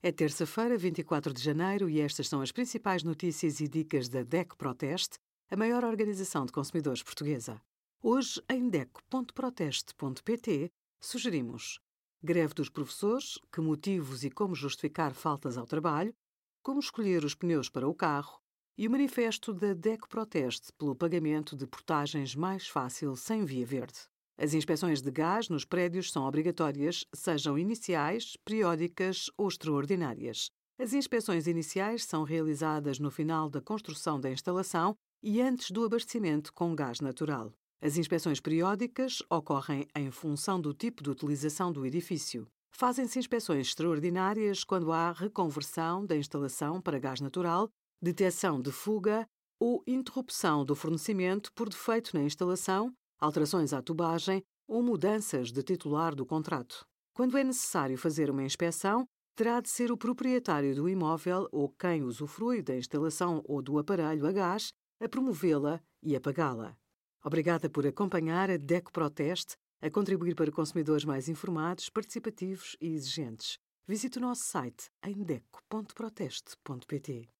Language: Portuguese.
É terça-feira, 24 de janeiro, e estas são as principais notícias e dicas da DEC Proteste, a maior organização de consumidores portuguesa. Hoje, em DEC.proteste.pt, sugerimos greve dos professores, que motivos e como justificar faltas ao trabalho, como escolher os pneus para o carro e o manifesto da DEC Proteste pelo pagamento de portagens mais fácil sem via verde. As inspeções de gás nos prédios são obrigatórias, sejam iniciais, periódicas ou extraordinárias. As inspeções iniciais são realizadas no final da construção da instalação e antes do abastecimento com gás natural. As inspeções periódicas ocorrem em função do tipo de utilização do edifício. Fazem-se inspeções extraordinárias quando há reconversão da instalação para gás natural, detecção de fuga ou interrupção do fornecimento por defeito na instalação alterações à tubagem ou mudanças de titular do contrato. Quando é necessário fazer uma inspeção, terá de ser o proprietário do imóvel ou quem usufrui da instalação ou do aparelho a gás a promovê-la e a pagá-la. Obrigada por acompanhar a DECO Proteste a contribuir para consumidores mais informados, participativos e exigentes. Visite o nosso site em deco.proteste.pt.